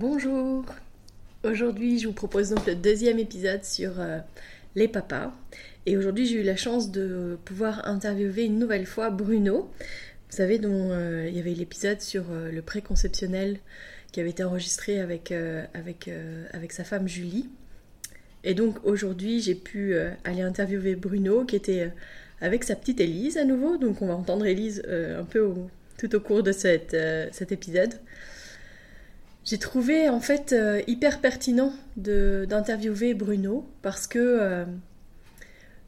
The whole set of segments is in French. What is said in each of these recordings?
Bonjour Aujourd'hui je vous propose donc le deuxième épisode sur euh, les papas. Et aujourd'hui j'ai eu la chance de pouvoir interviewer une nouvelle fois Bruno. Vous savez dont euh, il y avait l'épisode sur euh, le préconceptionnel qui avait été enregistré avec, avec, avec sa femme Julie. Et donc aujourd'hui j'ai pu aller interviewer Bruno qui était avec sa petite Élise à nouveau. Donc on va entendre Élise un peu tout au cours de cet épisode. J'ai trouvé en fait euh, hyper pertinent d'interviewer Bruno parce que euh,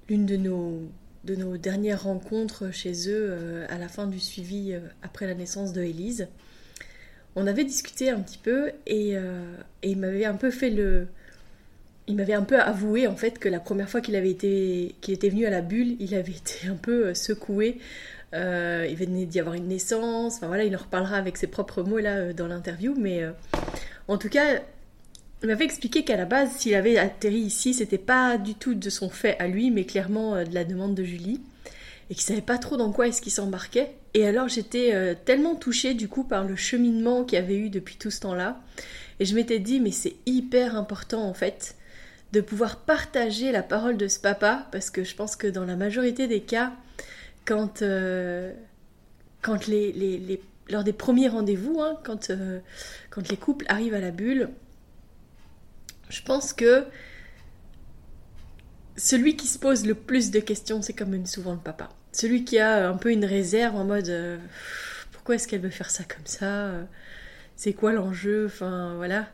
l'une de nos, de nos dernières rencontres chez eux euh, à la fin du suivi après la naissance de Élise, on avait discuté un petit peu et, et il m'avait un peu fait le... Il m'avait un peu avoué en fait que la première fois qu'il avait été qu'il était venu à la bulle, il avait été un peu secoué euh, il venait d'y avoir une naissance. Enfin voilà, il en reparlera avec ses propres mots là euh, dans l'interview. Mais euh, en tout cas, il m'avait expliqué qu'à la base, s'il avait atterri ici, c'était pas du tout de son fait à lui, mais clairement de la demande de Julie. Et qu'il savait pas trop dans quoi est-ce qu'il s'embarquait. Et alors j'étais tellement touchée du coup par le cheminement qu'il avait eu depuis tout ce temps-là. Et je m'étais dit, mais c'est hyper important en fait de pouvoir partager la parole de ce papa, parce que je pense que dans la majorité des cas, quand, euh, quand les, les, lors des premiers rendez-vous, hein, quand, euh, quand les couples arrivent à la bulle, je pense que celui qui se pose le plus de questions, c'est comme souvent le papa. Celui qui a un peu une réserve en mode euh, pourquoi est-ce qu'elle veut faire ça comme ça? C'est quoi l'enjeu? Enfin voilà.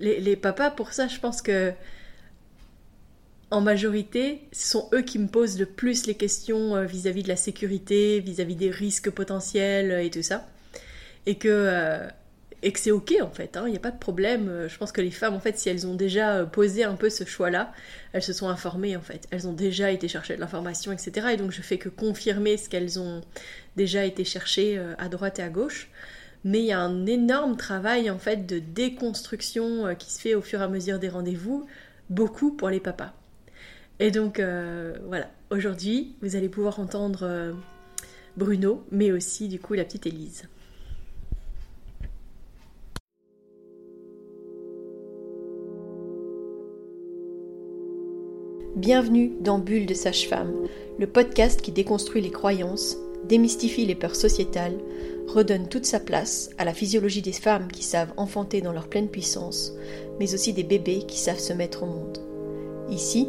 Les, les, papas, pour ça, je pense que en majorité, ce sont eux qui me posent le plus les questions euh, vis-à-vis de la sécurité, vis-à-vis des risques potentiels euh, et tout ça. Et que, euh, et que c'est ok en fait, il hein, n'y a pas de problème. Je pense que les femmes, en fait, si elles ont déjà posé un peu ce choix-là, elles se sont informées en fait. Elles ont déjà été chercher de l'information, etc. Et donc je fais que confirmer ce qu'elles ont déjà été chercher à droite et à gauche. Mais il y a un énorme travail en fait de déconstruction qui se fait au fur et à mesure des rendez-vous, beaucoup pour les papas. Et donc euh, voilà, aujourd'hui, vous allez pouvoir entendre euh, Bruno, mais aussi du coup la petite Élise. Bienvenue dans Bulle de Sage-Femme, le podcast qui déconstruit les croyances, démystifie les peurs sociétales, redonne toute sa place à la physiologie des femmes qui savent enfanter dans leur pleine puissance, mais aussi des bébés qui savent se mettre au monde. Ici,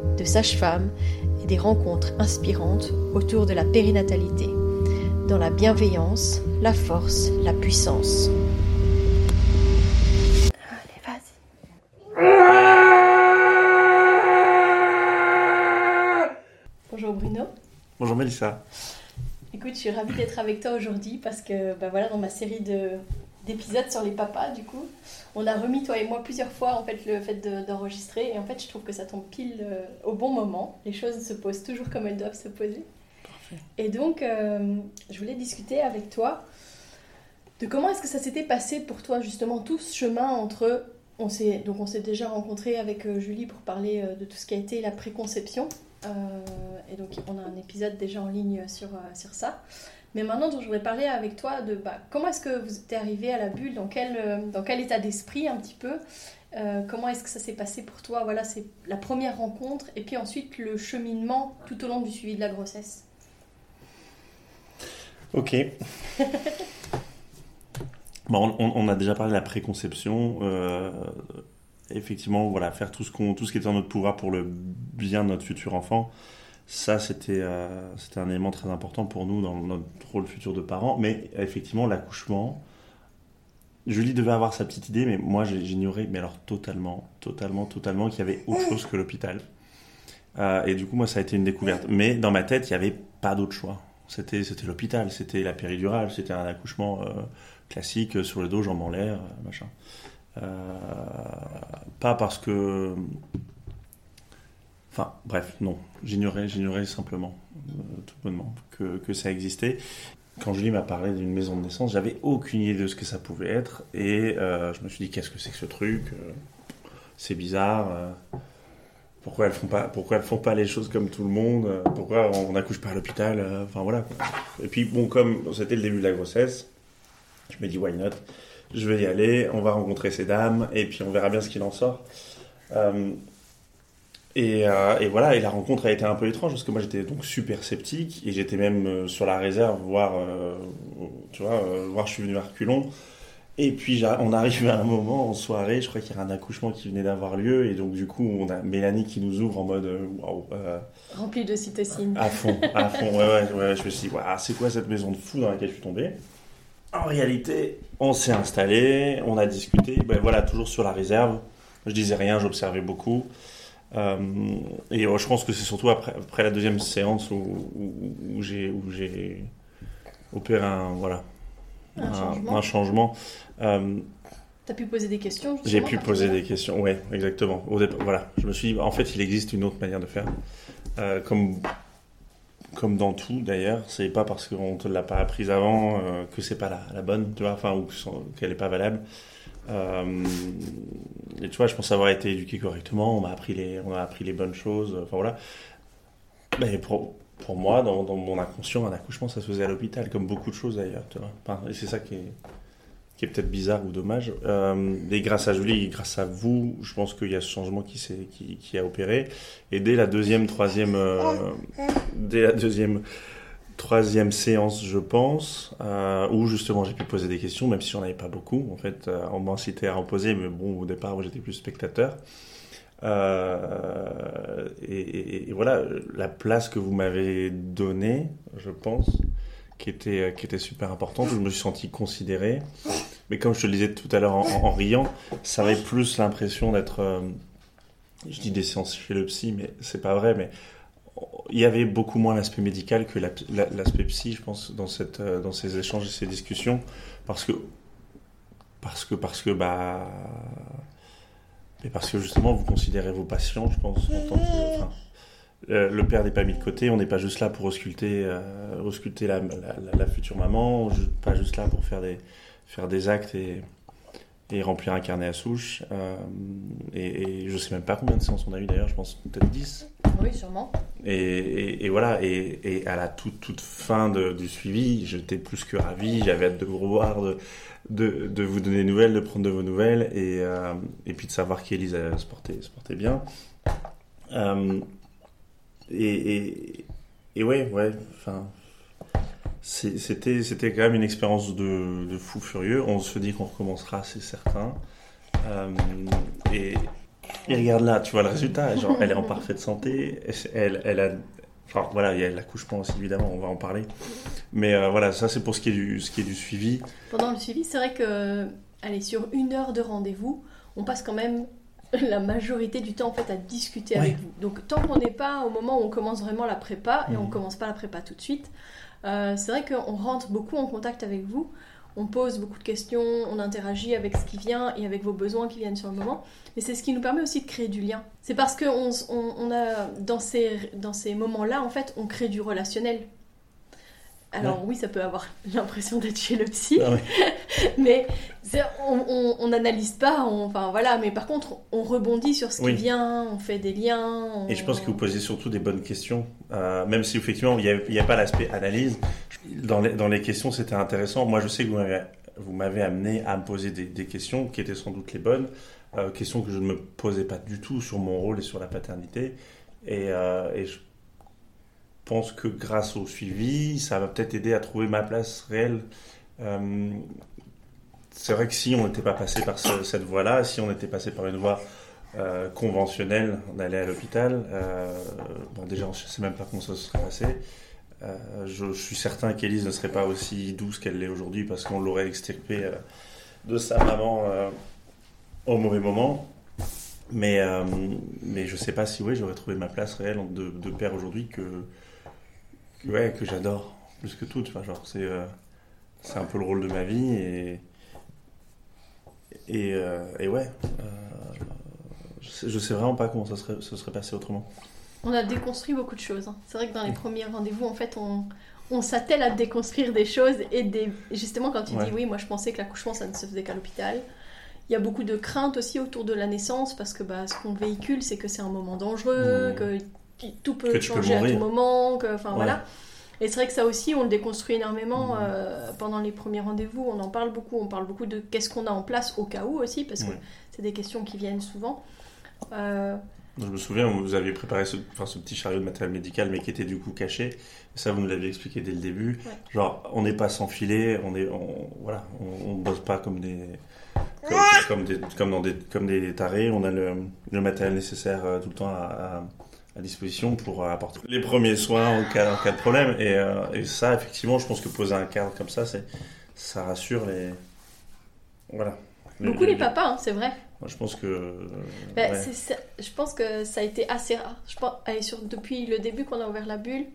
de sages-femmes et des rencontres inspirantes autour de la périnatalité, dans la bienveillance, la force, la puissance. Allez, vas-y. Bonjour Bruno. Bonjour Mélissa. Écoute, je suis ravie d'être avec toi aujourd'hui parce que bah voilà, dans ma série de d'épisodes sur les papas, du coup. On a remis, toi et moi, plusieurs fois, en fait, le fait d'enregistrer. et en fait, je trouve que ça tombe pile euh, au bon moment. Les choses se posent toujours comme elles doivent se poser. Et donc, euh, je voulais discuter avec toi de comment est-ce que ça s'était passé pour toi, justement, tout ce chemin entre... On donc, on s'est déjà rencontré avec euh, Julie pour parler de tout ce qui a été la préconception. Et donc, on a un épisode déjà en ligne sur, sur ça. Mais maintenant, je voudrais parler avec toi de bah, comment est-ce que vous êtes arrivé à la bulle, dans quel, euh, dans quel état d'esprit un petit peu, euh, comment est-ce que ça s'est passé pour toi? Voilà, c'est la première rencontre et puis ensuite le cheminement tout au long du suivi de la grossesse. Ok. bon, on, a déjà parlé de la préconception. Euh, effectivement, voilà, faire tout ce, qu'on, tout ce qui est en notre pouvoir pour le bien de notre futur enfant ça, euh, c'était un élément très important pour nous dans notre rôle futur de parents. Mais effectivement, l'accouchement, Julie devait avoir sa petite idée, mais moi j'ignorais, mais alors totalement, totalement, totalement qu'il y avait autre chose que l'hôpital. Euh, et du coup, moi, ça a été une découverte. Mais dans ma tête, il n'y avait pas d'autre choix. C'était l'hôpital, c'était la péridurale, c'était un accouchement euh, classique sur le dos, jambes en l'air, machin. Pas parce que. Enfin, bref, non. J'ignorais, j'ignorais simplement, tout bonnement, que, que ça existait quand Julie m'a parlé d'une maison de naissance, j'avais aucune idée de ce que ça pouvait être. Et je me suis dit, qu'est-ce que c'est que ce truc C'est bizarre pourquoi elles font pas pourquoi elles font pas les choses comme tout le monde euh, pourquoi on n'accouche pas à l'hôpital euh, enfin voilà et puis bon comme c'était le début de la grossesse je me dis why not? Je vais y aller on va rencontrer ces dames et puis on verra bien ce qu'il en sort euh, et, et, voilà et la rencontre a été un peu étrange parce que moi j'étais donc super sceptique et j'étais même sur la réserve voir tu vois voir je suis venu à reculons et puis on arrive à un moment en soirée, je crois qu'il y a un accouchement qui venait d'avoir lieu, et donc du coup on a Mélanie qui nous ouvre en mode euh, waouh. Euh, Rempli de cytocine. À fond, à fond, ouais, ouais, ouais, je me suis dit, c'est quoi cette maison de fou dans laquelle je suis tombé? En réalité, on s'est installé, on a discuté, ben voilà, toujours sur la réserve. Je disais rien, j'observais beaucoup. Euh, et je pense que c'est surtout après, après, la deuxième séance où, où, où j'ai opéré un, voilà, un, changement. Euh, tu as pu poser des questions J'ai pu poser des questions, oui, exactement. Au voilà, je me suis dit, en fait, il existe une autre manière de faire. Euh, comme, comme dans tout, d'ailleurs, c'est pas parce qu'on te l'a pas apprise avant euh, que c'est pas la, bonne, tu vois, enfin, ou qu'elle est pas valable. Euh, et tu vois, je pense avoir été éduqué correctement, on m'a appris les, on a appris les bonnes choses, enfin voilà. Mais pour, pour moi, dans, mon inconscient, un accouchement, ça se faisait à l'hôpital, comme beaucoup de choses d'ailleurs. et c'est ça qui est, qui est peut-être bizarre ou dommage. Euh, et grâce à Julie, grâce à vous, je pense qu'il y a ce changement qui, qui, qui, a opéré. Et dès la deuxième, troisième, euh, dès la deuxième, troisième séance, je pense, euh, où justement j'ai pu poser des questions, même si j'en avais pas beaucoup. En fait, on m'a incité à en poser, mais bon, au départ, j'étais plus spectateur. Euh, et, voilà, la place que vous m'avez donnée, je pense, qui était, qui était super importante. Je me suis senti considéré. Mais comme je te le disais tout à l'heure en, riant, ça avait plus l'impression d'être. Euh, je dis des séances chez le psy, mais c'est pas vrai. Mais il y avait beaucoup moins l'aspect médical que l'aspect psy, je pense, euh, dans ces échanges et ces discussions. Parce que. Parce que, parce que, bah mais parce que justement, vous considérez vos patients, je pense, en tant que. le père n'est pas mis de côté, on n'est pas juste là pour ausculter, euh, ausculter la, la, future maman, pas juste là pour faire des, faire des actes et, et remplir un carnet à souche. Euh, et, je je sais même pas combien de séances on a eu d'ailleurs, je pense peut-être 10. Oui, sûrement. Et, et voilà, et, à la toute, toute fin de, du suivi, j'étais plus que ravi, j'avais hâte de vous revoir, de, de, de, vous donner des nouvelles, de prendre de vos nouvelles, et, euh, et puis de savoir qu'Elise se portait, se portait bien. Euh, et, et, ouais, ouais, enfin, c'était, c'était quand même une expérience de, de, fou furieux. On se dit qu'on recommencera, c'est certain. Euh, et, et regarde là, tu vois le résultat. Genre, elle est en parfaite santé. Elle, elle a. Enfin, voilà, il y a l'accouchement aussi, évidemment, on va en parler. Mais euh, voilà, ça, c'est pour ce qui, est du, ce qui est du suivi. Pendant le suivi, c'est vrai que, allez, sur une heure de rendez-vous, on passe quand même la majorité du temps en fait à discuter avec vous. Donc tant qu'on n'est pas au moment où on commence vraiment la prépa, et on mmh. commence pas la prépa tout de suite, euh, c'est vrai qu'on rentre beaucoup en contact avec vous, on pose beaucoup de questions, on interagit avec ce qui vient et avec vos besoins qui viennent sur le moment. Mais c'est ce qui nous permet aussi de créer du lien. C'est parce que a dans ces, dans ces moments-là, en fait, on crée du relationnel. Alors oui, ça peut avoir l'impression d'être chez le psy, ah mais on n'analyse pas, enfin voilà, mais par contre, on rebondit sur ce qui vient, on fait des liens. Et je pense que vous posez surtout des bonnes questions, euh, même si effectivement il n'y a, pas l'aspect analyse. Dans les, dans les questions, c'était intéressant. Moi, je sais que vous m'avez amené à me poser des, questions qui étaient sans doute les bonnes, euh, questions que je ne me posais pas du tout sur mon rôle et sur la paternité. Et, euh, et je pense que grâce au suivi, ça va peut-être aider à trouver ma place réelle. Euh, c'est vrai que si on n'était pas passé par cette voie-là, si on était passé par une voie euh, conventionnelle d'aller à l'hôpital, euh, bon déjà je ne sais même pas comment ça se serait passé. Je, suis certain qu'Élise ne serait pas aussi douce qu'elle l'est aujourd'hui parce qu'on l'aurait extirpée de sa maman au mauvais moment. Mais, mais je ne sais pas si oui, j'aurais trouvé ma place réelle de, de père aujourd'hui que, ouais, que j'adore plus que tout. Enfin, genre, c'est, euh, c'est un peu le rôle de ma vie et, et, euh, et ouais, euh, je, sais, je sais vraiment pas comment ça serait, ça serait passé autrement. On a déconstruit beaucoup de choses. hein. C'est vrai que dans les premiers rendez-vous, en fait, on, on s'attelle à déconstruire des choses et des... justement quand tu Ouais. dis oui, moi je pensais que l'accouchement ça ne se faisait qu'à l'hôpital. Il y a beaucoup de craintes aussi autour de la naissance parce que bah, ce qu'on véhicule, c'est que c'est un moment dangereux, Mmh. que qui- tout peut changer à tout moment, que enfin Ouais. voilà. Et c'est vrai que ça aussi, on le déconstruit énormément Mmh. euh, pendant les premiers rendez-vous. On en parle beaucoup. On parle beaucoup de qu'est-ce qu'on a en place au cas où aussi, parce que Ouais. c'est des questions qui viennent souvent. Euh, Je me souviens, vous aviez préparé ce, enfin, ce petit chariot de matériel médical, mais qui était du coup caché. Ça, vous nous l'aviez expliqué dès le début. Ouais. Genre, on n'est pas sans filet, on est, on, voilà, on, on bosse pas comme des, comme, comme des, comme dans des, comme des tarés. On a le, le matériel nécessaire euh, tout le temps à, à, à disposition pour euh, apporter les premiers soins en cas, en cas de problème. Et, euh, et ça, effectivement, je pense que poser un cadre comme ça, c'est, ça rassure les, voilà. beaucoup les papas, hein, c'est vrai. Moi, je pense que. euh, ouais. c'est ça- je pense que ça a été assez rare. Je pense, allez, sur, depuis le début qu'on a ouvert la bulle,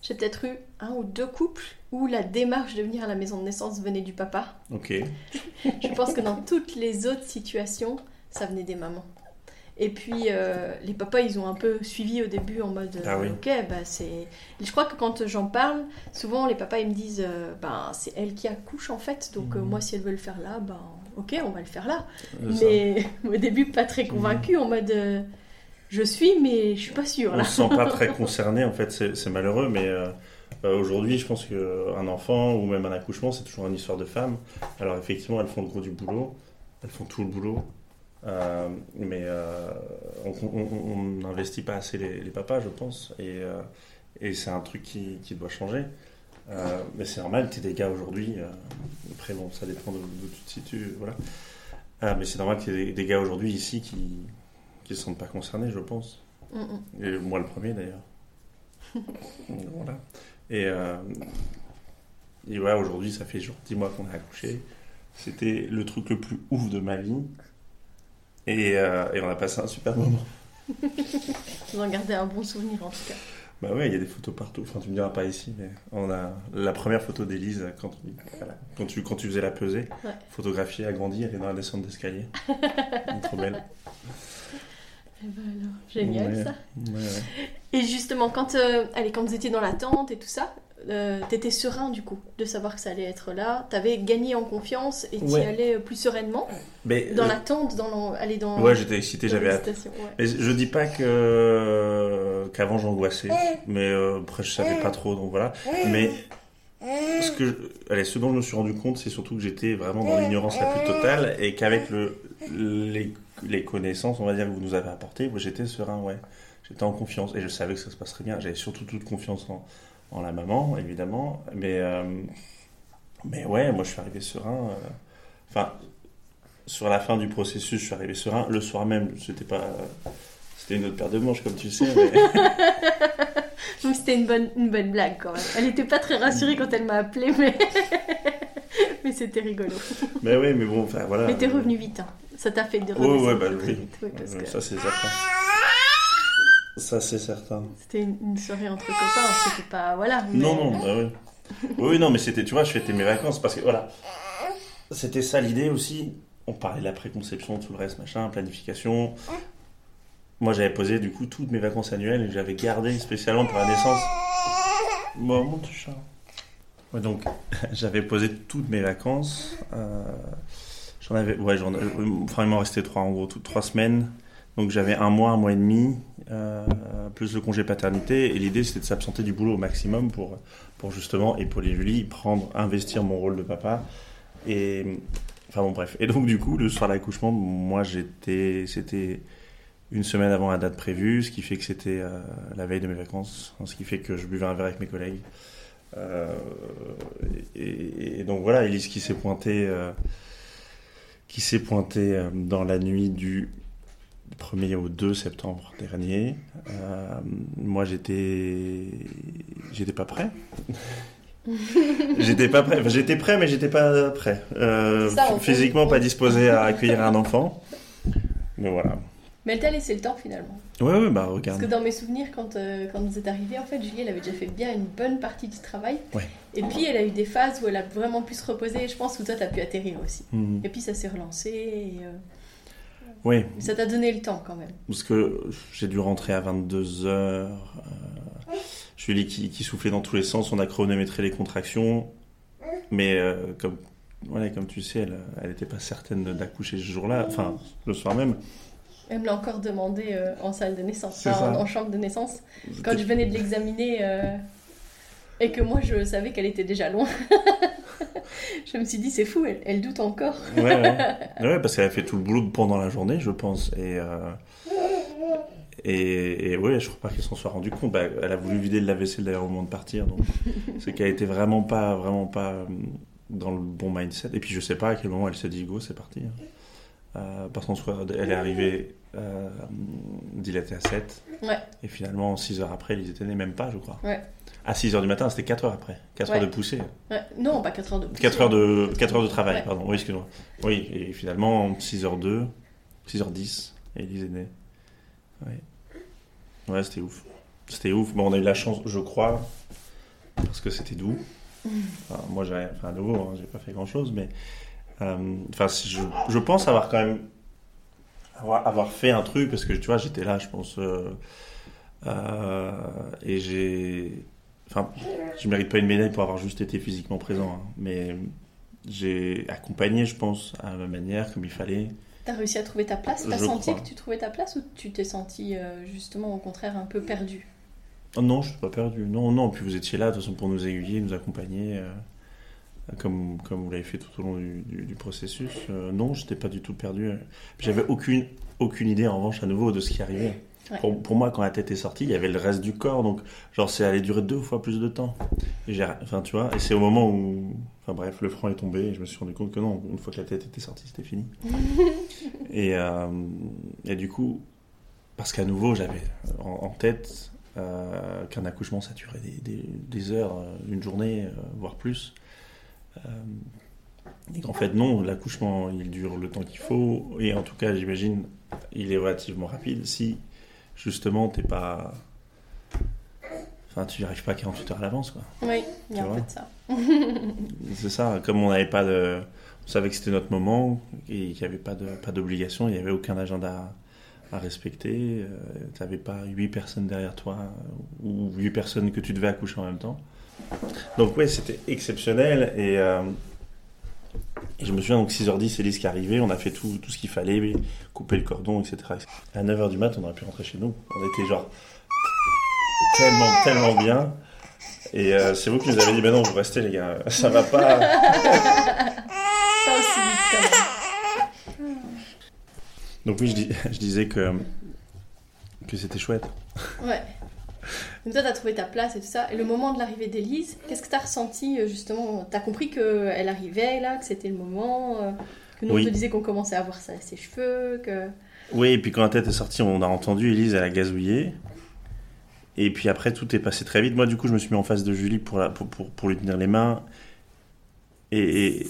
j'ai peut-être eu un ou deux couples où la démarche de venir à la maison de naissance venait du papa. Ok. Je pense que dans toutes les autres situations, ça venait des mamans. Et puis euh, les papas, ils ont un peu suivi au début en mode euh, Ah oui. ok, bah c'est. Je crois que quand j'en parle, souvent les papas ils me disent euh, bah c'est elle qui accouche en fait, donc euh, Mhm. moi si elle veut le faire là, bah ok, on va le faire là. Mais au début, pas très convaincu, en mode euh, je suis, mais je suis pas sûre on là. se sent pas très concerné en fait c'est malheureux mais euh, euh, aujourd'hui je pense qu'un enfant ou même un accouchement c'est toujours une histoire de femmes alors effectivement elles font le gros du boulot elles font tout le boulot Euh, mais euh, on n'investit pas assez les, les papas je pense et, euh, et c'est un truc qui, qui doit changer mais c'est normal que tu des gars aujourd'hui après bon ça dépend de- d'où tu te situes voilà Ah, mais c'est normal qu'il y ait des, des gars aujourd'hui ici qui qui se sentent pas concernés je pense Mm, mm. et moi le premier d'ailleurs. voilà. Et, et ouais, aujourd'hui, ça fait genre 10 mois qu'on a accouché. C'était le truc le plus ouf de ma vie. Et, euh, et on a passé un super moment. Vous en gardez un bon souvenir en tout cas. Bah ouais, il y a des photos partout. Enfin, tu me diras pas ici, mais on a la première photo d'Élise quand, voilà, quand, tu, quand tu faisais la pesée. Ouais. Photographiée, agrandie, elle est dans la descente d'escalier. Trop belle. Eh ben alors, génial Ouais. ça. Ouais, ouais. Et justement, quand, euh, allez, quand vous étiez dans l'attente et tout ça, euh, t'étais serein du coup de savoir que ça allait être là. T'avais gagné en confiance et t'y allais plus sereinement Mais, dans euh, l'attente, dans aller dans. Ouais, j'étais excité, j'avais hâte. Mais je dis pas que qu'avant j'angoissais, mais euh, après je savais pas trop, donc voilà. Mais ce que, je- allez, ce dont je me suis rendu compte, c'est surtout que j'étais vraiment dans l'ignorance la plus totale et qu'avec le les, les connaissances, on va dire que vous nous avez apportées, j'étais serein, ouais. J'étais en confiance et je savais que ça se passerait bien. J'avais surtout toute confiance en, en la maman, évidemment, mais euh, mais ouais, moi je suis arrivé serein. euh, Enfin, sur la fin du processus, je suis arrivé serein. Le soir même, c'était pas c'était une autre paire de manches, comme tu sais. mais- c'était une bonne, une bonne blague quand même. Elle était pas très rassurée quand elle m'a appelé, mais. mais c'était rigolo. Mais oui, mais bon, enfin voilà. Mais t'es revenu vite, hein. Ça t'a fait de redescendre ouais, bah oui. vite, ouais, parce que Ça, c'est certain. Ça, c'est certain. c'était une, une soirée entre copains, c'était pas. Voilà. mais- Non, non, bah oui. Oui, oui, non, mais c'était, tu vois, je fêtais mes vacances parce que voilà. C'était ça l'idée aussi. On parlait de la préconception, tout le reste, machin, planification. Moi, j'avais posé du coup toutes mes vacances annuelles et j'avais gardé spécialement pour la naissance. Bon, mon chat. Ouais, donc, j'avais posé toutes mes vacances. euh, j'en avais, ouais, j'en, enfin, il m'en restait trois en gros, trois semaines. Donc, j'avais un mois, un mois et demi, euh, plus le congé paternité. Et l'idée, c'était de s'absenter du boulot au maximum pour, pour justement épauler Julie, prendre, investir mon rôle de papa. Et, enfin, bon, bref. Et donc, du coup, le soir de l'accouchement, moi, j'étais, c'était une semaine avant la date prévue, ce qui fait que c'était euh, la veille de mes vacances, ce qui fait que je buvais un verre avec mes collègues. Euh, et, et donc voilà, Elise qui s'est pointée, qui s'est pointée euh, dans la nuit du 1er au 2 septembre dernier. Euh, moi, j'étais, j'étais pas prêt. j'étais pas prêt. Enfin, j'étais prêt, mais j'étais pas prêt. Euh, ça, physiquement, pas disposé à accueillir un enfant. Mais voilà. Mais elle t'a laissé le temps finalement. Ouais, ouais, bah regarde. Parce que dans mes souvenirs, quand, euh, quand vous êtes arrivés, en fait, Julie, elle avait déjà fait bien une bonne partie du travail. Ouais. Et puis, elle a eu des phases où elle a vraiment pu se reposer. Et je pense que toi, t'as pu atterrir aussi. Mhm. Et puis, ça s'est relancé. Et, euh, Oui, ça t'a donné le temps quand même. parce que j'ai dû rentrer à 22h. Julie qui, qui soufflait dans tous les sens, on a chronométré les contractions. Mais euh, comme, voilà, comme tu sais, elle n'était pas certaine d'accoucher ce jour-là, enfin le soir même. Elle me l'a encore demandé euh, en salle de naissance, enfin, en, en chambre de naissance. Quand je venais de l'examiner euh, et que moi, je savais qu'elle était déjà loin. je me suis dit, c'est fou, elle, elle doute encore. Ouais, ouais. Ouais, parce qu'elle a fait tout le boulot pendant la journée, je pense. Et, euh, et, et ouais, je crois pas qu'elle s'en soit rendue compte. Bah, elle a voulu vider le lave-vaisselle d'ailleurs au moment de partir. Donc, c'est qu'elle était vraiment pas, vraiment pas euh, dans le bon mindset. Et puis, je sais pas à quel moment elle s'est dit, go, c'est parti. Euh, parce elle est arrivée euh, dilatée à 7. Ouais. Et finalement, 6 heures après, ils étaient nés même pas, je crois. Ouais. À 6 heures du matin, c'était 4 heures après. 4 Ouais. heures de poussée. Non, pas 4 heures de 4 heures de, 4 heures de travail, pardon. Oui, excuse-moi. Oui, et finalement, 6h02, 6h10, et Elise est née. Ouais. Ouais, c'était ouf. C'était ouf. Bon, on a eu la chance, je crois, parce que c'était doux. Enfin, moi, j'ai, enfin, à nouveau, hein, j'ai pas fait grand-chose, mais enfin, si je, je pense avoir quand même avoir, avoir fait un truc, parce que tu vois, j'étais là, je pense, euh, euh, et j'ai, enfin, je mérite pas une médaille pour avoir juste été physiquement présent, hein, mais j'ai accompagné, je pense, à ma manière, comme il fallait. T'as réussi à trouver ta place? T'as senti crois. que tu trouvais ta place ou tu t'es senti euh, justement au contraire un peu perdu? Oh non, je suis pas perdu. Non, non. Puis vous étiez là, de toute façon, pour nous aiguiller, nous accompagner, euh, comme, comme vous l'avez fait tout au long du, du- du processus. Euh, non, j'étais pas du tout perdu. J'avais aucune, aucune idée, en revanche, à nouveau, de ce qui arrivait. Ouais. Pour, pour moi, quand la tête est sortie, il y avait le reste du corps, donc genre c'est allé durer deux fois plus de temps. Et enfin, tu vois, et c'est au moment où, enfin bref, le franc est tombé, et je me suis rendu compte que non, une fois que la tête était sortie, c'était fini. et, euh, et du coup, parce qu'à nouveau, j'avais en, en tête euh, qu'un accouchement, ça durait des, des- des heures, euh, une journée, voire plus. Euh, et qu'en fait, non, l'accouchement, il dure le temps qu'il faut. Et en tout cas, j'imagine, il est relativement rapide si, justement, t'es pas... Enfin, tu n'y arrives pas 48 heures à l'avance, quoi. Oui, il y a un peu de ça. C'est ça, comme on n'avait pas de... On savait que c'était notre moment et qu'il n'y avait pas de pas d'obligation, il n'y avait aucun agenda à respecter. tu n'avais pas huit personnes derrière toi euh, ou huit personnes que tu devais accoucher en même temps. Donc ouais, c'était exceptionnel et, euh, et je me souviens donc 6h10, Elise qui est arrivée, on a fait tout, tout ce qu'il fallait, couper le cordon, etc. À 9h du mat, on aurait pu rentrer chez nous. On était genre tellement, tellement bien. Et euh, c'est vous qui nous avez dit, mais non, vous restez les gars, ça va pas. Pas aussi vite quand même. Donc oui, je, dis- je disais que, que c'était chouette. Ouais. Donc toi, t'as trouvé ta place et tout ça. Et le moment de l'arrivée d'Élise, qu'est-ce que t'as ressenti euh, justement? T'as compris qu'elle arrivait là, que c'était le moment euh, Que nous Oui. on te disait qu'on commençait à voir sa- ses cheveux, que... Oui, et puis quand la tête est sortie, on a entendu Elise, elle a gazouillé. Et puis après, tout est passé très vite. Moi, du coup, je me suis mis en face de Julie pour, la- pour, pour, pour lui tenir les mains. Et, et-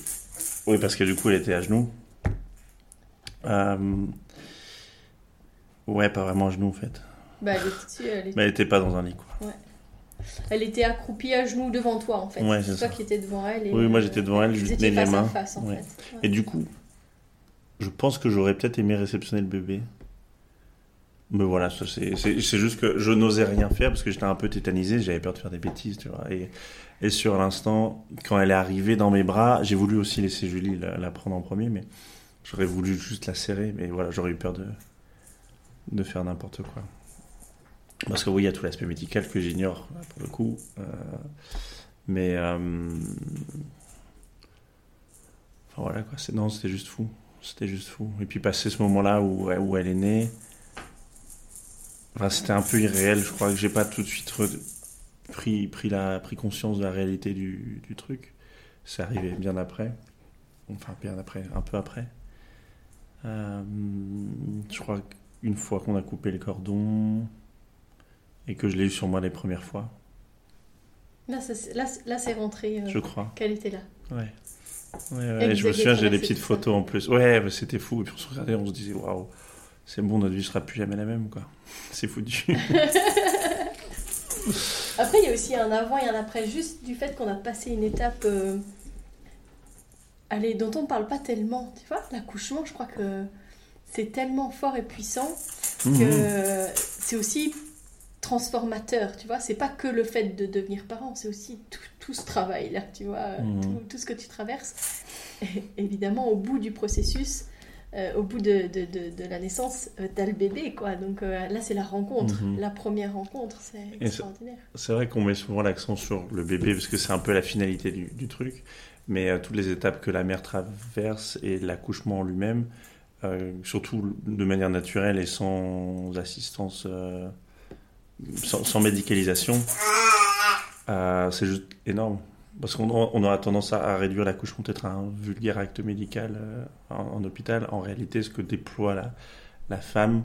oui, parce que du coup, elle était à genoux. Euh, Ouais, pas vraiment à genoux en fait. Bah, elle était, dessus, elle était- Mais elle était pas dans un lit, quoi. elle était accroupie à genoux devant toi en fait. Ouais, c'est toi qui étais devant elle. Et, Oui, moi euh, j'étais devant elle, je lui tenais les mains. face en Ouais. fait. Ouais. Et du coup, je pense que j'aurais peut-être aimé réceptionner le bébé. Mais voilà, ça, c'est juste que je n'osais rien faire parce que j'étais un peu tétanisé, j'avais peur de faire des bêtises, tu vois. Et, et sur l'instant, quand elle est arrivée dans mes bras, j'ai voulu aussi laisser Julie la, la prendre en premier, mais j'aurais voulu juste la serrer, mais voilà, j'aurais eu peur de, de faire n'importe quoi. Parce que oui, il y a tout l'aspect médical que j'ignore, là, pour le coup. Euh, mais... euh, Enfin voilà quoi, non, c'était juste fou. C'était juste fou. Et puis passer ce moment-là où, où elle est née, enfin, c'était un peu irréel. Je crois que j'ai pas tout de suite pris, pris, la, pris conscience de la réalité du, du truc. C'est arrivé bien après. Enfin, bien après, un peu après. Euh, je crois qu'une fois qu'on a coupé le cordon et que je l'ai eu sur moi les premières fois, Là, c'est- là, c'est- là, c'est rentré euh, je crois. qu'elle était là. Ouais. Ouais, je me souviens, j'ai des petites ça. photos en plus. Ouais, mais c'était fou. Et puis on se regardait, on se disait, waouh, c'est bon, notre vie sera plus jamais la même, quoi. C'est foutu. après, il y a aussi un avant et un après, juste du fait qu'on a passé une étape. Euh, allez, dont on ne parle pas tellement. Tu vois, l'accouchement, je crois que c'est tellement fort et puissant que mhm. c'est aussi transformateur, tu vois. C'est pas que le fait de devenir parent, c'est aussi tout, ce travail-là, tu vois, mhm. tout, ce que tu traverses. évidemment, au bout du processus, euh, au bout de, de, de, la naissance, euh, t'as le bébé, quoi. Donc euh, là, c'est la rencontre, mhm. la première rencontre, c'est extraordinaire. C'est vrai qu'on met souvent l'accent sur le bébé, parce que c'est un peu la finalité du, du truc, mais toutes les étapes que la mère traverse et l'accouchement en lui-même, surtout de manière naturelle et sans assistance sans, médicalisation, euh, c'est juste énorme. Parce qu'on on aura tendance à, réduire l'accouchement peut-être à un vulgaire acte médical euh, en, hôpital. En réalité, ce que déploie la, la femme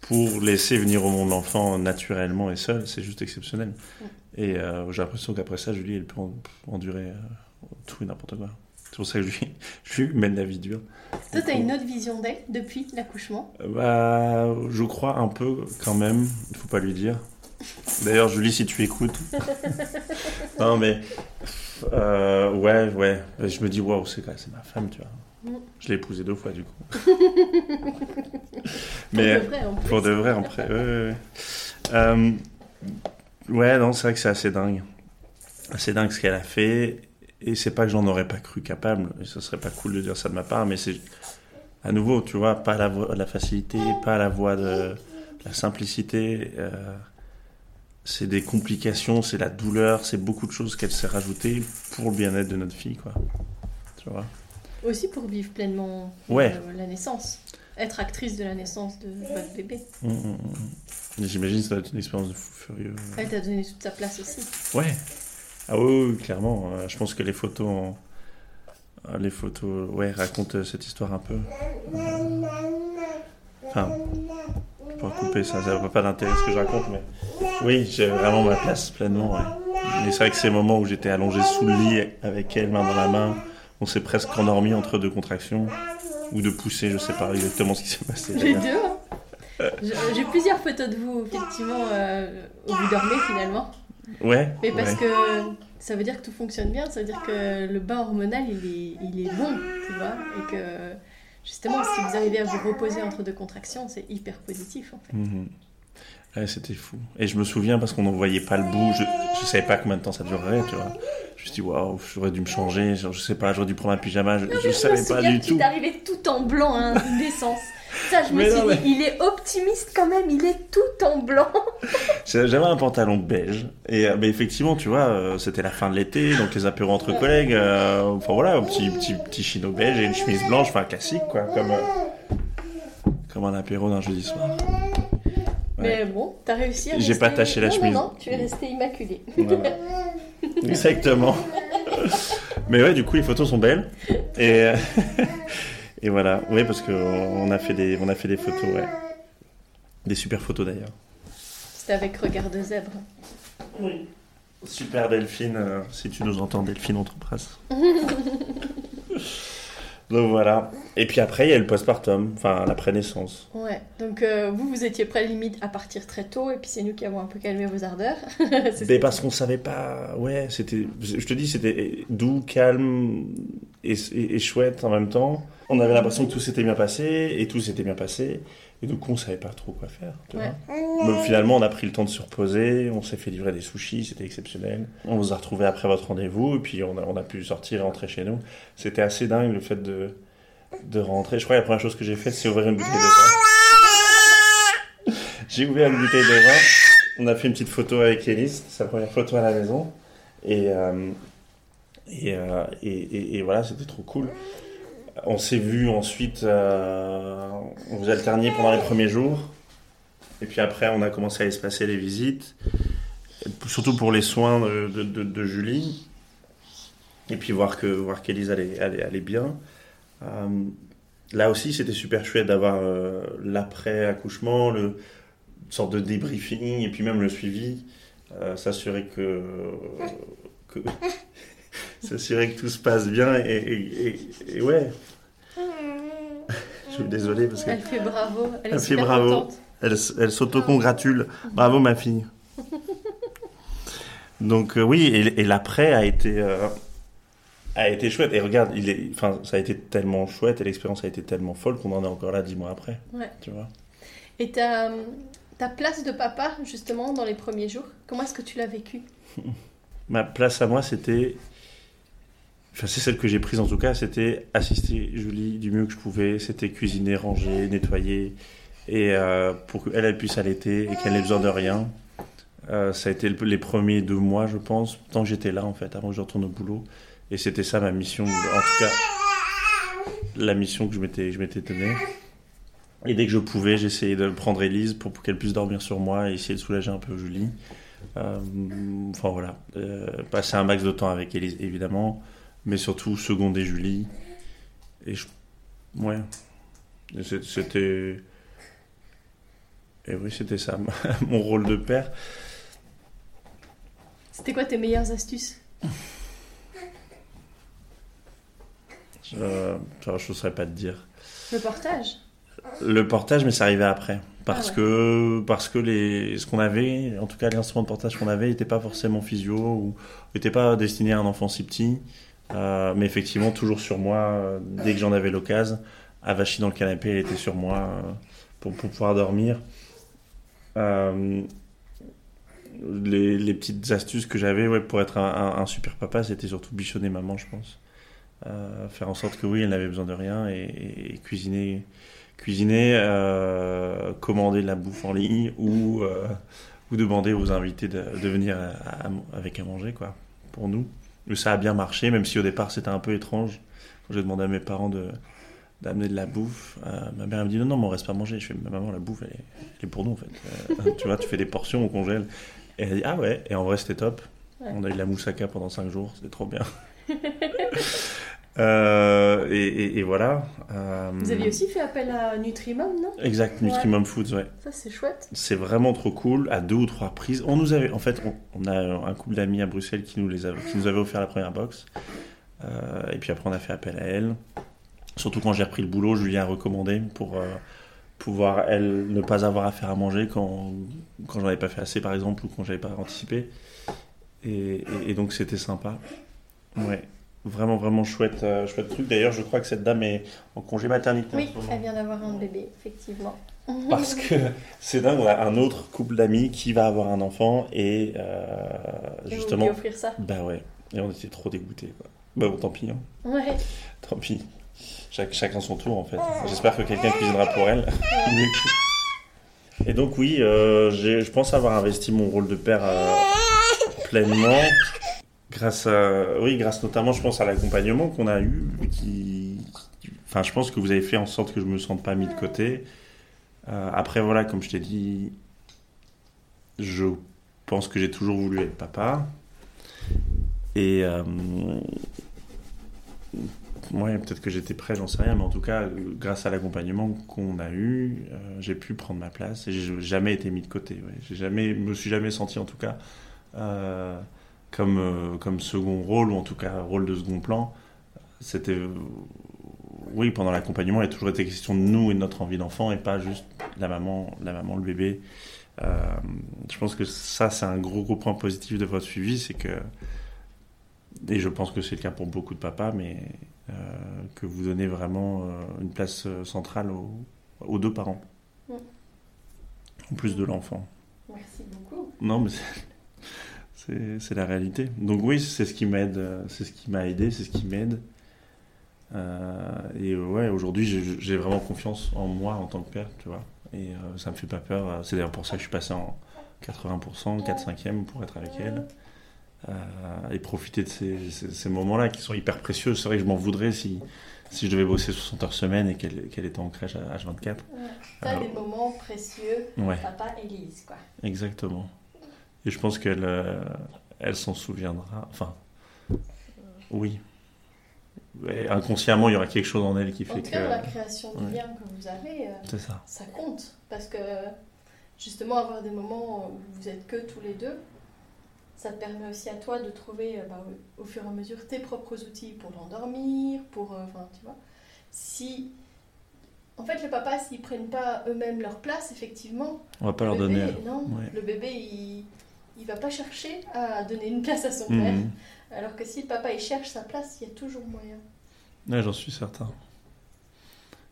pour laisser venir au monde l'enfant naturellement et seul, c'est juste exceptionnel. Et euh, j'ai l'impression qu'après ça, Julie, elle peut endurer tout et n'importe quoi. C'est pour ça que je lui, je lui mène la vie dure. Toi, tu as une autre vision d'elle depuis l'accouchement? Bah, je crois un peu quand même. Il faut pas lui dire. D'ailleurs, Julie, si tu écoutes. non, mais. Euh, ouais, ouais. Je me dis, waouh, c'est ma femme, tu vois. Mm. Je l'ai épousée deux fois, du coup. mais, pour de vrai, en Pour de vrai, Ouais, ouais, euh, ouais non, c'est vrai que c'est assez dingue. Assez dingue ce qu'elle a fait. Et c'est pas que j'en aurais pas cru capable, et ce serait pas cool de dire ça de ma part, mais c'est à nouveau, tu vois, pas la, la facilité, pas la voie de la simplicité. Euh, c'est des complications, c'est la douleur, c'est beaucoup de choses qu'elle s'est rajoutées pour le bien-être de notre fille, quoi. Tu vois? Aussi pour vivre pleinement euh, la naissance, être actrice de la naissance de votre bébé. Mmh, mmh, mmh. J'imagine que ça doit être une expérience de fou furieux. Elle t'a donné toute sa place aussi. Ouais, ah oui, clairement. Euh, je pense que les photos, euh, les photos, ouais, racontent euh, cette histoire un peu. Enfin, je peux couper ça, ça n'a pas d'intérêt ce que je raconte, mais oui, j'ai vraiment ma place pleinement. Ouais. Mais c'est vrai que ces moments où j'étais allongé sous le lit avec elle, main dans la main, on s'est presque endormi entre deux contractions ou de pousser, je sais pas exactement ce qui s'est passé. Les deux. Hein. J'ai plusieurs photos de vous, effectivement, où vous dormez finalement. Ouais. Mais parce que ça veut dire que tout fonctionne bien, ça veut dire que le bain hormonal, il est, il est bon, tu vois, et que justement, si vous arrivez à vous reposer entre deux contractions, c'est hyper positif, en fait. Mhm. Ouais, c'était fou. Et je me souviens parce qu'on n'en voyait pas le bout, je ne savais pas combien de temps ça durerait, tu vois. Je me suis dit, waouh, j'aurais dû me changer, je, je sais pas, j'aurais dû prendre un pyjama, je, ne savais pas du tout. Tu arrivé tout en blanc hein, naissance. Ça, je me suis dit, il est optimiste quand même, il est tout en blanc. J'avais un pantalon beige. Et euh, effectivement, tu vois, euh, c'était la fin de l'été, donc les apéros entre collègues. Euh, enfin voilà, un petit, petit, petit chino beige et une chemise blanche, enfin classique, quoi, comme, comme un apéro d'un jeudi soir. Mais bon, t'as réussi à. J'ai pas taché la chemise. Non, non, tu es resté immaculé. Exactement. Mais ouais, du coup, les photos sont belles. Et. Et voilà, oui, parce qu'on a, fait des, on a fait des photos, ouais. Des super photos d'ailleurs. C'était avec Regard de zèbre. Oui. Super Delphine, euh, si tu nous entends, Delphine, on Donc voilà. Et puis après, il y a le postpartum, enfin l'après-naissance. Ouais. Donc euh, vous, vous étiez prêt limite à partir très tôt, et puis c'est nous qui avons un peu calmé vos ardeurs. Mais parce qu'on savait pas. Ouais, c'était. Je te dis, c'était doux, calme et, et, chouette en même temps. On avait l'impression que tout s'était bien passé, et tout s'était bien passé. Et du coup, on savait pas trop quoi faire. Mais finalement, on a pris le temps de se reposer, on s'est fait livrer des sushis, c'était exceptionnel. On vous a retrouvés après votre rendez-vous, et puis on a, on a pu sortir et rentrer chez nous. C'était assez dingue le fait de, de rentrer. Je crois que la première chose que j'ai faite, c'est ouvrir une bouteille de vin. j'ai ouvert une bouteille de vin. On a fait une petite photo avec Elise, sa première photo à la maison. Et, euh, et, euh, et, et, voilà, c'était trop cool. On s'est vu ensuite, euh, on vous alterniez pendant les premiers jours. Et puis après, on a commencé à espacer les visites, surtout pour les soins de, Julie. Et puis voir que voir qu'Élise allait, bien. Euh, là aussi, c'était super chouette d'avoir euh, l'après-accouchement, le une sorte de débriefing, et puis même le suivi. S'assurer que s'assurer que tout se passe bien et, et, et ouais. suis désolé parce Elle fait bravo. Elle, fait bravo. contente. Elle, elle s'auto-congratule. Bravo ma fille. Donc euh, oui, et, et l'après a été euh, a été chouette. Et regarde, il est, enfin, ça a été tellement chouette et l'expérience a été tellement folle qu'on en est encore là dix mois après. Ouais. Tu vois. Et ta, ta place de papa, justement, dans les premiers jours, comment est-ce que tu l'as vécu? Ma place à moi, c'était, c'est celle que j'ai prise en tout cas, c'était assister Julie du mieux que je pouvais. C'était cuisiner, ranger, nettoyer, et euh, pour qu'elle elle puisse allaiter et qu'elle ait besoin de rien. Euh, ça a été le- les premiers deux mois, je pense, tant que j'étais là en fait, avant que je retourne au boulot. Et c'était ça ma mission, en tout cas la mission que je m'étais je donnée. Et dès que je pouvais, j'essayais de prendre Elise pour, qu'elle puisse dormir sur moi et essayer de soulager un peu Julie. Euh, enfin voilà, passer un max de temps avec Elise évidemment, mais surtout seconder Julie. Et je, ouais, c'était, et oui c'était ça mon rôle de père. C'était quoi tes meilleures astuces? Euh, je ne saurais pas te dire. Le portage? Le portage, mais ça arrivait après. Parce Ah ouais. que, parce que les, ce qu'on avait, en tout cas les instruments de portage qu'on avait, n'étaient pas forcément physio ou n'étaient pas destinés à un enfant si petit. Euh, mais effectivement, toujours sur moi, euh, dès que j'en avais l'occasion, avachie dans le canapé, elle était sur moi euh, pour, pouvoir dormir. Les, petites astuces que j'avais ouais, pour être un, super papa, c'était surtout bichonner maman, je pense. Faire en sorte que oui, elle n'avait besoin de rien et, cuisiner cuisiner, commander de la bouffe en ligne ou, ou demander aux invités de, venir avec à manger, quoi, pour nous. Ça a bien marché, même si au départ c'était un peu étrange. Quand j'ai demandé à mes parents de d'amener de la bouffe, euh, ma mère me dit non, non, mais on reste pas manger. Je fais, mais maman, la bouffe, elle est, elle est pour nous, en fait. Euh, tu vois, tu fais des portions, on congèle. Et elle dit, ah ouais, et en vrai, c'était top. Ouais. On a eu de la moussaka pendant 5 jours, c'était trop bien. Euh, et, et- et voilà. Euh, Vous aviez aussi fait appel à Nutrimum, non? Exact, Ouais. Nutrimum Foods, ouais. Ça, c'est chouette. C'est vraiment trop cool. À deux ou trois reprises, on nous avait, en fait, on, on a un couple d'amis à Bruxelles qui nous les avait, qui nous avait offert la première box. Euh, et puis après, on a fait appel à elle. Surtout quand j'ai repris le boulot, Julien a recommandé pour pouvoir elle ne pas avoir à faire à manger quand quand j'en avais pas fait assez, par exemple, ou quand j'avais pas anticipé. Et donc c'était sympa. Ouais. Vraiment, vraiment chouette, euh, chouette truc. D'ailleurs, je crois que cette dame est en congé maternité. en Oui, ce elle vient d'avoir un bébé, effectivement. Parce que c'est dingue, on a un autre couple d'amis qui va avoir un enfant et euh, Et vous justement, lui offrir ça? bah ouais, et on était trop dégoûtés. Quoi. Bah bon, tant pis, hein. Ouais. tant pis. Chacun son tour en fait. J'espère que quelqu'un cuisinera pour elle. Et donc oui, euh, je pense avoir investi mon rôle de père euh, pleinement. Grâce à, oui, grâce notamment, je pense à l'accompagnement qu'on a eu, enfin, je pense que vous avez fait en sorte que je me sente pas mis de côté. Euh, après, voilà, comme je t'ai dit, je pense que j'ai toujours voulu être papa. Et euh, peut-être que j'étais prêt, j'en sais rien, mais en tout cas, grâce à l'accompagnement qu'on a eu, euh, j'ai pu prendre ma place et j'ai jamais été mis de côté. Ouais. J'ai jamais, me suis jamais senti en tout cas euh, comme euh, comme second rôle ou en tout cas rôle de second plan. C'était oui, pendant l'accompagnement, il a toujours été question de nous et de notre envie d'enfant et pas juste la maman, la maman, le bébé. Euh, je pense que ça, c'est un gros, gros point positif de votre suivi, c'est que, et je pense que c'est le cas pour beaucoup de papas, mais euh, que vous donnez vraiment euh, une place centrale aux, aux deux parents, en plus de l'enfant. Merci beaucoup. Non, mais c'est- la réalité. Donc oui, c'est ce qui m'aide, euh, c'est ce qui m'a aidé, c'est ce qui m'aide. Euh, et ouais, aujourd'hui, j'ai- vraiment confiance en moi en tant que père, tu vois. Et euh, ça me fait pas peur. C'est d'ailleurs pour ça que je suis passé en 80%, 4-5e pour être avec elle. Euh, et profiter de ces, ces- ces moments-là qui sont hyper précieux. C'est vrai que je m'en voudrais si, si je devais bosser 60 heures semaine et qu'elle était en crèche à H24. Ouais. Alors- des moments précieux, Ouais. papa Élise, quoi. Exactement. Et je pense qu'elle euh, elle s'en souviendra. Enfin, oui. Inconsciemment, il y aura quelque chose en elle qui En fait cas, la que. création du Ouais. lien que vous avez, euh, ça. ça compte. Parce que justement, avoir des moments où vous êtes que tous les deux, ça te permet aussi à toi de trouver euh, bah, au fur et à mesure tes propres outils pour l'endormir, pour. euh, Enfin, tu vois. Si En fait, les papas, s'ils prennent pas eux-mêmes leur place, effectivement, On va pas leur le bébé, donner. non, Ouais. le bébé, il, il va pas chercher à donner une place à son père. Mhm. Alors que si le papa, il cherche sa place, il y a toujours moyen. Ouais, j'en suis certain.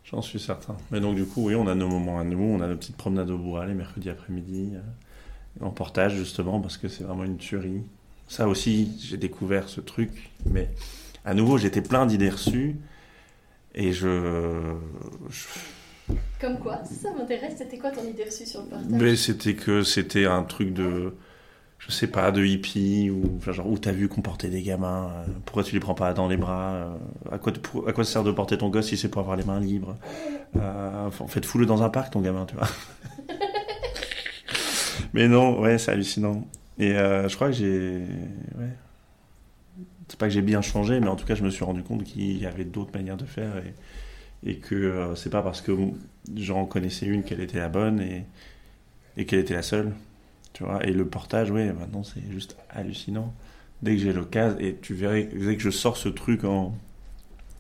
J'en suis certain. Mais donc, du coup, oui, on a nos moments à nous, on a nos petites promenades au bois les mercredis après-midi, euh, en portage, justement, parce que c'est vraiment une tuerie. Ça aussi, j'ai découvert ce truc, mais à nouveau, j'étais plein d'idées reçues, et je. je- Comme quoi, ça m'intéresse, c'était quoi ton idée reçue sur le partage Mais c'était que c'était un truc de. Je sais pas, de hippie, ou genre, où t'as vu qu'on portait des gamins, euh, pourquoi tu les prends pas dans les bras, euh, à, quoi, pour- à quoi sert de porter ton gosse si c'est pour avoir les mains libres euh, En fait, fous-le dans un parc, ton gamin, tu vois. Mais non, ouais, c'est hallucinant. Et euh, je crois que j'ai. Ouais. C'est pas que j'ai bien changé, mais en tout cas, je me suis rendu compte qu'il y avait d'autres manières de faire et, que c'est pas parce que j'en connaissais une qu'elle était la bonne et qu'elle était la seule. Tu vois, et le portage, ouais, maintenant c'est juste hallucinant. Dès que j'ai l'occasion, et tu verrais, dès que je sors ce truc en.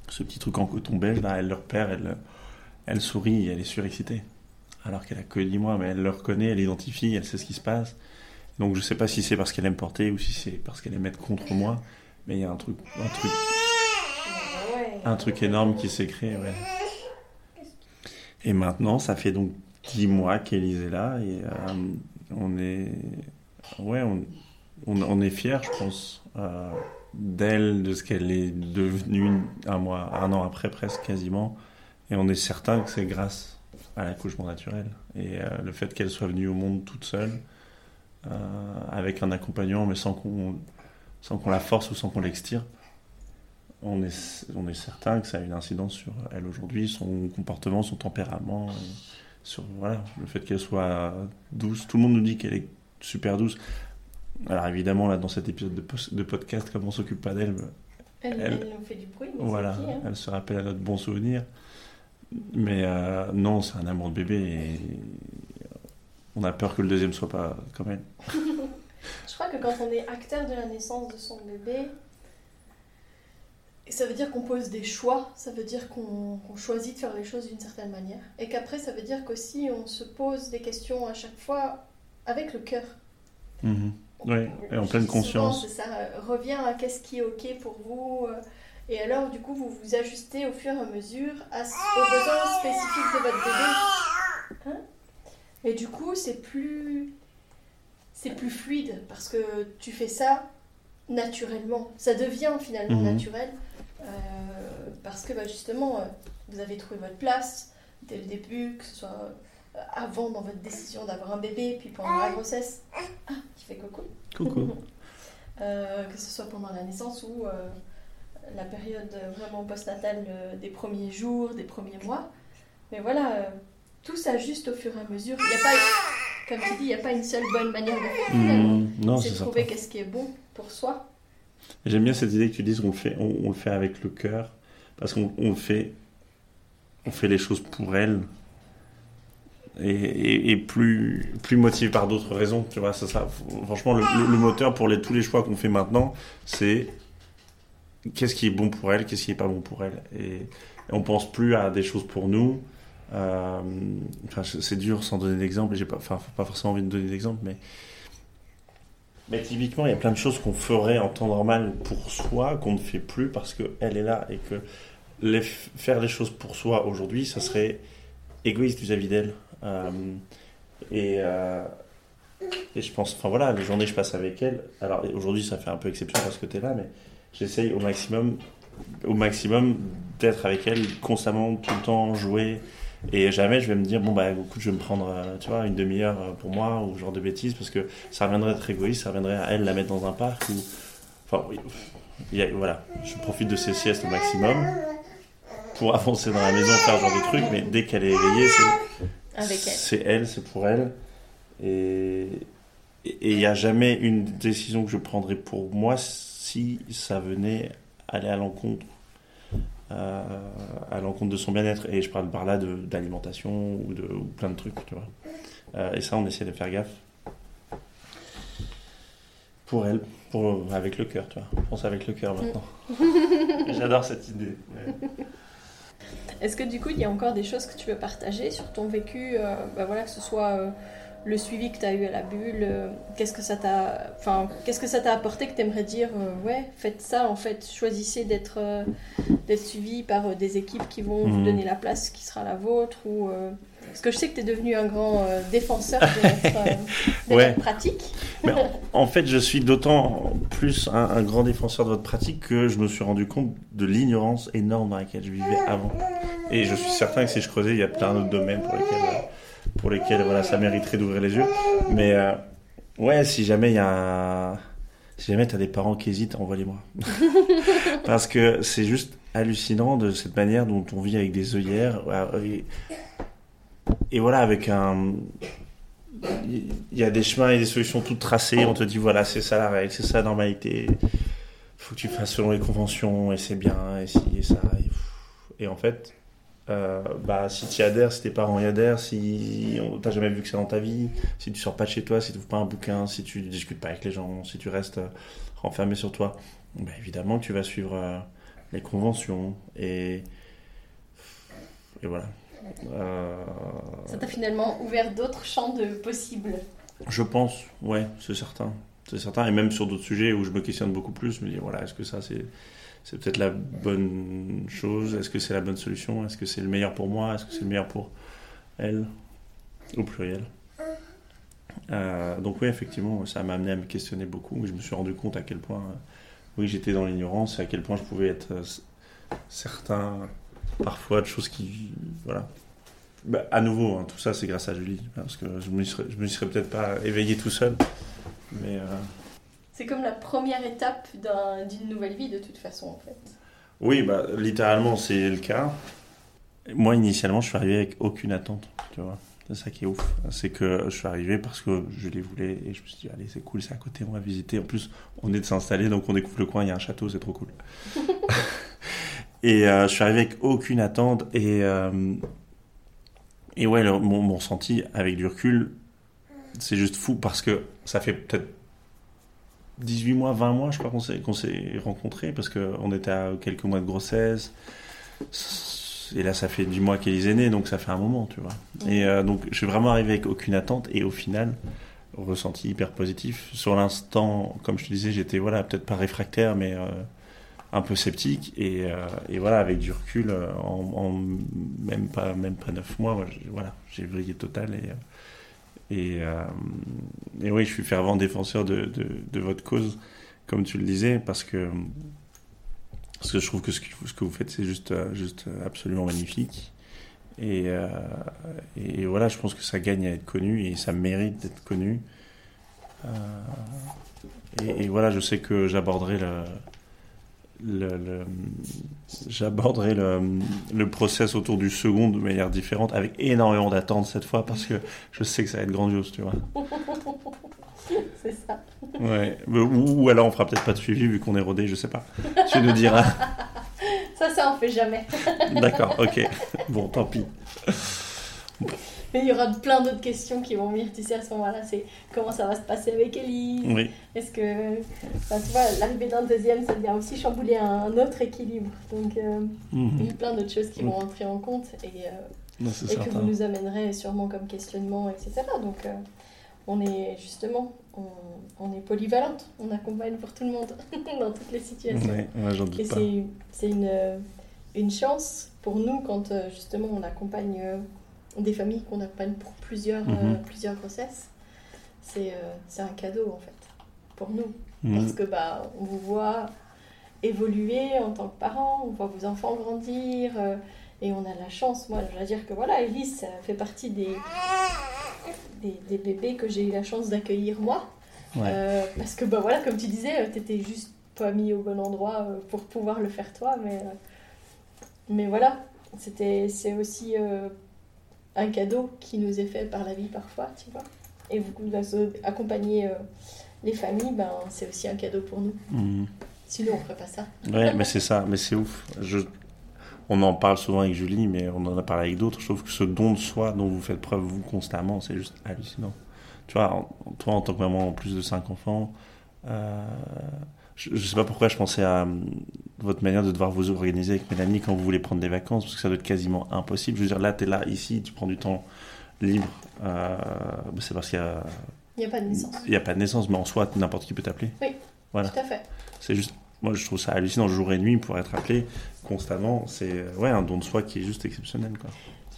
ce petit truc en coton beige, là, elle le repère, elle, elle sourit elle est surexcitée. Alors qu'elle a que 10 mois, mais elle le reconnaît, elle l'identifie, elle sait ce qui se passe. Donc je sais pas si c'est parce qu'elle aime porter ou si c'est parce qu'elle aime être contre moi, mais il y a un truc, un truc, un truc énorme qui s'est créé. Et maintenant, ça fait donc 10 mois qu'Élise est là euh, on est, ouais, on, est fiers, je pense, euh, d'elle, de ce qu'elle est devenue un mois, un an après presque quasiment. Et on est certain que c'est grâce à l'accouchement naturel et euh, le fait qu'elle soit venue au monde toute seule, euh, avec un accompagnant, mais sans qu'on sans qu'on la force ou sans qu'on l'extirpe. On est, on est certain que ça a une incidence sur elle aujourd'hui, son comportement, son tempérament, sur voilà, le fait qu'elle soit douce. Tout le monde nous dit qu'elle est super douce. Alors évidemment, là, dans cet épisode de, podcast, comme on s'occupe pas d'elle, Elle, elle- elle nous fait du bruit, mais voilà, c'est qui, hein elle se rappelle à notre bon souvenir. Mais euh, non, c'est un amour de bébé et on a peur que le deuxième soit pas comme elle. Je crois que quand on est acteur de la naissance de son bébé, ça veut dire qu'on pose des choix, ça veut dire qu'on choisit de faire les choses d'une certaine manière. Et qu'après, ça veut dire qu'aussi on se pose des questions à chaque fois avec le cœur. Mhm. Ouais, et en pleine conscience. ça, euh, revient à qu'est-ce qui est ok pour vous. euh, Et alors, du coup, vous vous ajustez au fur et à mesure à, aux besoins spécifiques de votre bébé. Hein? Et du coup, c'est plus, c'est plus fluide parce que tu fais ça naturellement. Ça devient finalement Mhm. naturel euh, parce que bah, justement, euh, vous avez trouvé votre place dès le début, que ce soit euh, avant dans votre décision d'avoir un bébé, puis pendant la grossesse. Ah, il fait coucou. Coucou. Euh, que ce soit pendant la naissance ou la période vraiment postnatale des premiers jours, des premiers mois. Mais voilà, tout s'ajuste au fur et à mesure. Il y a pas, comme tu dis, il n'y a pas une seule bonne manière de faire. Non, c'est trouver qu'est-ce qui est bon pour soi. J'aime bien cette idée que tu dises qu'on le fait, on, on le fait avec le cœur, parce qu'on on fait, on fait les choses pour elle, et, plus, plus motivé par d'autres raisons. Tu vois, ça, franchement, le, moteur pour tous les choix qu'on fait maintenant, c'est qu'est-ce qui est bon pour elle, qu'est-ce qui est pas bon pour elle, et, et on pense plus à des choses pour nous. Euh, c'est dur sans donner d'exemple, j'ai pas, pas forcément envie de donner d'exemple, mais mais typiquement, il y a plein de choses qu'on ferait en temps normal pour soi, qu'on ne fait plus parce qu'elle est là et que faire les choses pour soi aujourd'hui, ça serait égoïste vis-à-vis d'elle. Euh, et, euh, et je pense, enfin voilà, les journées que je passe avec elle, alors aujourd'hui ça fait un peu exception parce que tu es là, mais j'essaye au maximum, au maximum d'être avec elle constamment, tout le temps, jouer. Et jamais je vais me dire, bon bah écoute, je vais me prendre, euh, tu vois, une demi-heure euh, pour moi ou ce genre de bêtises parce que ça reviendrait à être égoïste, ça reviendrait à elle la mettre dans un parc ou. Enfin, oui. A- voilà, je profite de ces siestes au maximum pour avancer dans la maison, faire ce genre de trucs, mais dès qu'elle est éveillée, c'est. Avec elle. C'est elle, c'est pour elle. Et et il n'y a jamais une décision que je prendrais pour moi si ça venait aller à l'encontre. Euh, à l'encontre de son bien-être. Et je parle par là d'alimentation ou de ou plein de trucs tu vois. Euh, et ça on essaie de faire gaffe. Pour elle pour avec le cœur tu vois. On pense avec le cœur maintenant. J'adore cette idée ouais. Est-ce que du coup, il y a encore des choses que tu veux partager sur ton vécu, bah voilà, que ce soit le suivi que tu as eu à la bulle, euh, qu'est-ce que ça t'a enfin, qu'est-ce que ça t'a apporté que tu aimerais dire euh, ouais, faites ça en fait, choisissez d'être euh, d'être suivi par des équipes qui vont vous mhm. donner la place qui sera la vôtre ou parce que je sais que tu es devenu un grand défenseur de votre, pratique. Mais en, fait, je suis d'autant plus un, un, grand défenseur de votre pratique que je me suis rendu compte de l'ignorance énorme dans laquelle je vivais avant. Et je suis certain que si je creusais, il y a plein d'autres domaines pour lesquels pour lesquels voilà, ça mériterait d'ouvrir les yeux. Mais euh, ouais, si jamais il y a. Si jamais tu as des parents qui hésitent, envoie-les-moi. Parce que c'est juste hallucinant de cette manière dont on vit avec des œillères. Et, voilà, avec un. Il y a des chemins et des solutions toutes tracées. On te dit voilà, c'est ça la règle, c'est ça la normalité. faut que tu fasses selon les conventions et c'est bien, et si et ça. et en fait, euh, bah, si tu y adhères, si tes parents y adhèrent, si t'as jamais vu que c'est dans ta vie, si tu sors pas de chez toi, si tu ouvres pas un bouquin, si tu discutes pas avec les gens, si tu restes euh, renfermé sur toi, bah, évidemment que tu vas suivre euh, les conventions et, et voilà. Ça t'a finalement ouvert d'autres champs de possibles. Je pense, ouais, c'est certain. C'est certain, et même sur d'autres sujets où je me questionne beaucoup plus, je me dis voilà, est-ce que ça c'est c'est peut-être la bonne chose Est-ce que c'est la bonne solution? Est-ce que c'est le meilleur pour moi? Est-ce que c'est le meilleur pour elle Au pluriel? Euh, donc oui, effectivement, ça m'a amené à me questionner beaucoup. Je me suis rendu compte à quel point, euh, oui, j'étais dans l'ignorance et à quel point je pouvais être euh, certain parfois de choses qui, voilà. Bah, à nouveau, hein, tout ça, c'est grâce à Julie, parce que je me serais, me serais peut-être pas éveillé tout seul, mais c'est comme la première étape d'une nouvelle vie de toute façon en fait. Oui, bah, littéralement c'est le cas. Moi initialement je suis arrivé avec aucune attente, tu vois. C'est ça qui est ouf. C'est que je suis arrivé parce que je les voulais et je me suis dit, allez, c'est cool, c'est à côté, on va visiter. En plus, on est de s'installer, donc on découvre le coin, il y a un château, c'est trop cool. et euh, je suis arrivé avec aucune attente et, euh, et ouais, mon, mon, ressenti avec du recul, c'est juste fou parce que ça fait peut-être 18 mois, 20 mois, je crois qu'on s'est, qu'on s'est rencontrés parce qu'on était à quelques mois de grossesse. Et là, ça fait 10 mois qu'Élise est née, donc ça fait un moment, tu vois. Et euh, donc, je suis vraiment arrivé avec aucune attente et au final, ressenti hyper positif. Sur l'instant, comme je te disais, j'étais voilà, peut-être pas réfractaire, mais euh, un peu sceptique. Et, euh, et, voilà, avec du recul, en, même, pas, même pas 9 mois, voilà, j'ai vrillé total et et, euh, et, oui, je suis fervent défenseur de, de, votre cause, comme tu le disais, parce que, parce que je trouve que ce que, ce que vous faites, c'est juste, euh, juste absolument magnifique. Et, euh, et, voilà, je pense que ça gagne à être connu et ça mérite d'être connu. et, et, voilà, je sais que j'aborderai le, le, j'aborderai le, le process autour du second de manière différente, avec énormément d'attente cette fois, parce que je sais que ça va être grandiose, tu vois. C'est ça. Ouais. Ou, alors on fera peut-être pas de suivi vu qu'on est rodé, je sais pas. Tu nous diras. Ça, ça on fait jamais. D'accord, ok. Bon, tant pis il y aura plein d'autres questions qui vont venir, tu sais, à ce moment-là. C'est comment ça va se passer avec Elise? Oui. Est-ce que, tu vois, l'arrivée d'un deuxième, ça vient aussi chambouler un, autre équilibre. Donc, euh, mhm. il y a plein d'autres choses qui vont rentrer en compte et, euh, et que vous nous amènerez sûrement comme questionnement, etc. Donc, euh, on est justement, on, est polyvalente, on accompagne pour tout le monde dans toutes les situations. et c'est une, une chance pour nous quand justement on accompagne des familles qu'on accompagne pour plusieurs, mhm. euh, plusieurs grossesses, c'est euh, un cadeau en fait pour nous. Mhm. Parce que bah, on vous voit évoluer en tant que parent, on voit vos enfants grandir euh, et on a la chance. Moi, je veux dire que voilà, Elise, ça fait partie des, des, bébés que j'ai eu la chance d'accueillir moi. parce que bah voilà, comme tu disais, tu étais juste pas mis au bon endroit pour pouvoir le faire toi, mais, mais voilà, c'est aussi un cadeau qui nous est fait par la vie parfois, tu vois. Et vous accompagner euh, les familles, ben, c'est aussi un cadeau pour nous. Mhm. Sinon, on ne ferait pas ça. Ouais, mais c'est ça, mais c'est ouf. Je... On en parle souvent avec Julie, mais on en a parlé avec d'autres. Je trouve que ce don de soi dont vous faites preuve, vous, constamment, c'est juste hallucinant. Tu vois, toi, en tant que maman, en plus de cinq enfants, euh, je, je sais pas pourquoi je pensais à hum, votre manière de devoir vous organiser avec Mélanie quand vous voulez prendre des vacances, parce que ça doit être quasiment impossible. Je veux dire, là, tu es là, ici, tu prends du temps libre. Euh, c'est parce qu'il y a, Il n'y a pas de naissance. il y a pas de naissance, mais en soi, n'importe qui peut t'appeler. Oui. Voilà. Tout à fait. C'est juste, moi, je trouve ça hallucinant, jour et nuit, pour être appelé constamment. C'est euh, ouais, un don de soi qui est juste exceptionnel, quoi.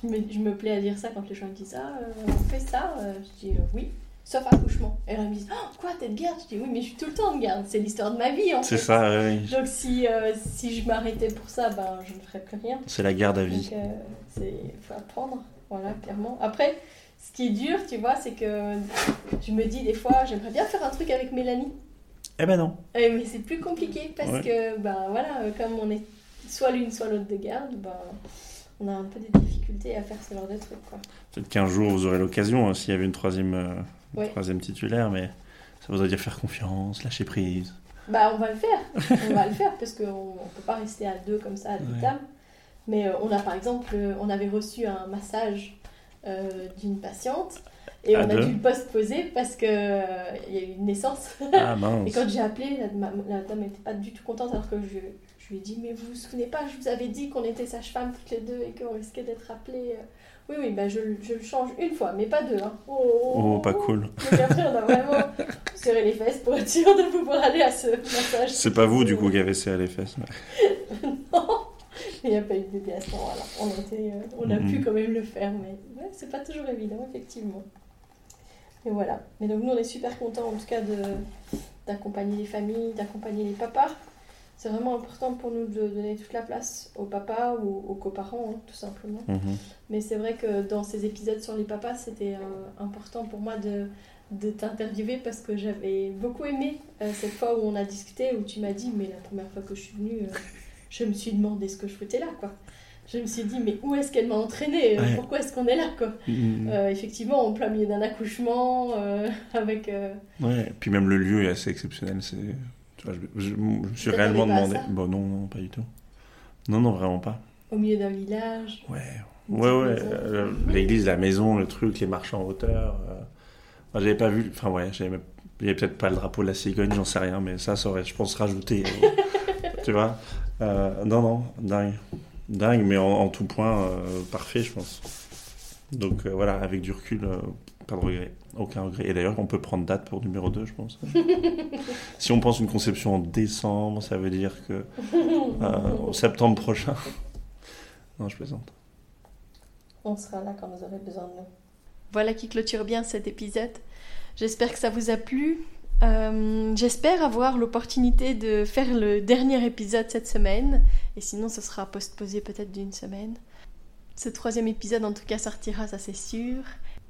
Je me, je me plais à dire ça quand les gens me disent Ah, euh, on fait ça Euh, Je dis euh, oui, sauf accouchement. Et là, ils me disent oh, Quoi, t'es de garde Je dis Oui, mais je suis tout le temps de garde. C'est l'histoire de ma vie en C'est ça, ouais. Donc si, euh, si je m'arrêtais pour ça, ben, je ne ferais plus rien. c'est la garde à vie. Donc, euh, faut apprendre, voilà, clairement. Après, ce qui est dur, tu vois, c'est que je me dis des fois, j'aimerais bien faire un truc avec Mélanie. Eh ben non. Euh, mais c'est plus compliqué parce Ouais. que, ben voilà, euh, comme on est soit l'une soit l'autre de garde, ben, on a un peu des difficultés à faire ce genre de trucs, quoi. Peut-être qu'un jour, vous aurez l'occasion, hein, s'il y avait une troisième, Ouais. troisième titulaire, mais ça voudrait dire faire confiance, lâcher prise. Bah, on va le faire, on va le faire parce qu'on ne peut pas rester à deux comme ça à Ouais. vitam. Mais euh, on a par exemple, euh, on avait reçu un massage euh, d'une patiente et À on a deux dû le post-poser parce qu'il y a eu une naissance. Ah Et mince. quand j'ai appelé, la, dame n'était pas du tout contente alors que je, je lui ai dit Mais vous vous souvenez pas, je vous avais dit qu'on était sage-femme toutes les deux et qu'on risquait d'être appelés. Oui, oui, bah je, je le change une fois, mais pas deux. Hein. Oh, pas cool. Donc après, on a vraiment serré les fesses pour être sûr de pouvoir aller à ce massage. C'est pas vous, du coup, qui avez serré les fesses. mais- Non, il n'y a pas eu de bébé à ce moment-là. On, était, euh, on a pu quand même le faire, mais ouais, c'est pas toujours évident, effectivement. Et voilà. Mais donc, nous, on est super contents, en tout cas, d'accompagner les familles, d'accompagner les papas. C'est vraiment important pour nous de donner toute la place aux papas ou aux coparents, hein, tout simplement. Mhm. Mais c'est vrai que dans ces épisodes sur les papas, c'était euh, important pour moi de, de t'interviewer parce que j'avais beaucoup aimé euh, cette fois où on a discuté, où tu m'as dit, mais la première fois que je suis venue, euh, je me suis demandé ce que je foutais là, quoi. Je me suis dit, mais où est-ce qu'elle m'a entraînée Ouais. Pourquoi est-ce qu'on est là, quoi? Mhm. Effectivement, en plein milieu d'un accouchement, avec... Ouais, puis même le lieu est assez exceptionnel. C'est, tu vois, je, je- je me suis réellement demandé. Bon, non, non, pas du tout. Non, non, vraiment pas. au milieu d'un village. Ouais, ouais, ouais. euh, L'église, la maison, le truc, les marches en hauteur. euh, enfin, j'avais pas vu. Enfin, ouais, j'avais il avait peut-être pas le drapeau de la cigogne, j'en sais rien, mais ça, ça aurait, je pense, rajouté. euh, tu vois Euh, Non, non, dingue. Dingue, mais en, en tout point, euh, parfait, je pense. Donc euh, voilà, avec du recul, pas de regret. Aucun regret. Et d'ailleurs, on peut prendre date pour numéro 2, je pense. si on pense une conception en décembre, ça veut dire que euh, en septembre prochain. Non, je plaisante. On sera là quand vous aurez besoin de nous. Voilà qui clôture bien cet épisode. J'espère que ça vous a plu. Euh, J'espère avoir l'opportunité de faire le dernier épisode cette semaine. Et sinon, ce sera postposé peut-être d'une semaine. Ce troisième épisode, en tout cas, sortira, ça c'est sûr.